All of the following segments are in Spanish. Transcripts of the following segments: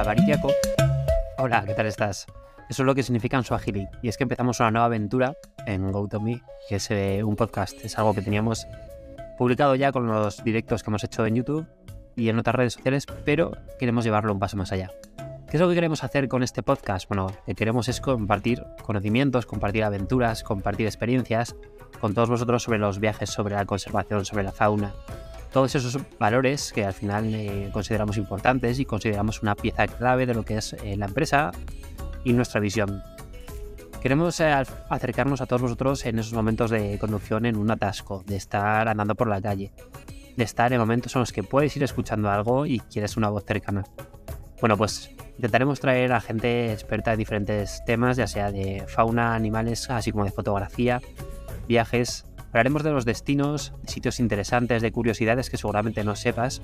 Avarillaco. Hola, ¿qué tal estás? Eso es lo que significa en Swahili. Y es que empezamos una nueva aventura en GoToMe, que es eh, un podcast. Es algo que teníamos publicado ya con los directos que hemos hecho en YouTube y en otras redes sociales, pero queremos llevarlo un paso más allá. ¿Qué es lo que queremos hacer con este podcast? Bueno, lo que queremos es compartir conocimientos, compartir aventuras, compartir experiencias con todos vosotros sobre los viajes, sobre la conservación, sobre la fauna. Todos esos valores que al final eh, consideramos importantes y consideramos una pieza clave de lo que es eh, la empresa y nuestra visión. Queremos eh, acercarnos a todos vosotros en esos momentos de conducción en un atasco, de estar andando por la calle, de estar en momentos en los que puedes ir escuchando algo y quieres una voz cercana. Bueno, pues intentaremos traer a gente experta en diferentes temas, ya sea de fauna, animales, así como de fotografía, viajes. Hablaremos de los destinos, de sitios interesantes, de curiosidades que seguramente no sepas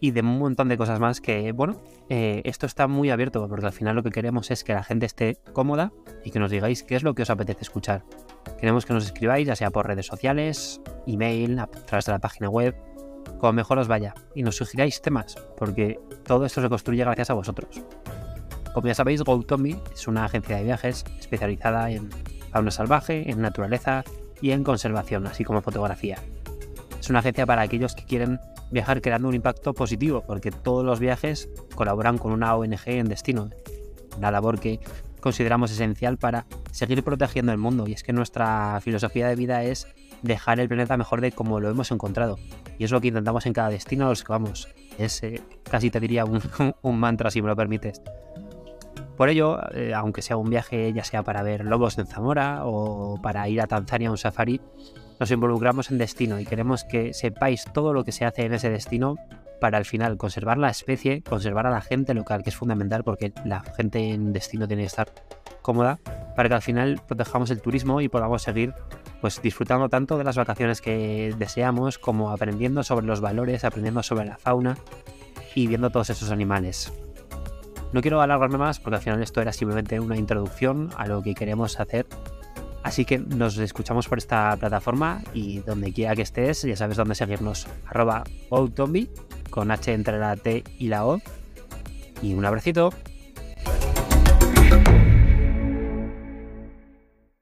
y de un montón de cosas más que, bueno, eh, esto está muy abierto porque al final lo que queremos es que la gente esté cómoda y que nos digáis qué es lo que os apetece escuchar. Queremos que nos escribáis, ya sea por redes sociales, email, a través de la página web, como mejor os vaya, y nos sugiráis temas, porque todo esto se construye gracias a vosotros. Como ya sabéis, GoToMe es una agencia de viajes especializada en fauna salvaje, en naturaleza y en conservación, así como fotografía. Es una agencia para aquellos que quieren viajar creando un impacto positivo, porque todos los viajes colaboran con una ONG en destino, una labor que consideramos esencial para seguir protegiendo el mundo. Y es que nuestra filosofía de vida es dejar el planeta mejor de como lo hemos encontrado. Y es lo que intentamos en cada destino a los que vamos. Es eh, casi te diría un, un, mantra, si me lo permites. Por ello, eh, aunque sea un viaje ya sea para ver lobos en Zamora o para ir a Tanzania a un safari, nos involucramos en destino y queremos que sepáis todo lo que se hace en ese destino para al final conservar la especie, conservar a la gente local, que es fundamental porque la gente en destino tiene que estar cómoda, para que al final protejamos el turismo y podamos seguir pues disfrutando tanto de las vacaciones que deseamos como aprendiendo sobre los valores, aprendiendo sobre la fauna y viendo todos esos animales. No quiero alargarme más porque al final esto era simplemente una introducción a lo que queremos hacer Así que nos escuchamos por esta plataforma y donde quiera que estés, ya sabes dónde seguirnos. Arroba con H entre la T y la O. Y un abracito.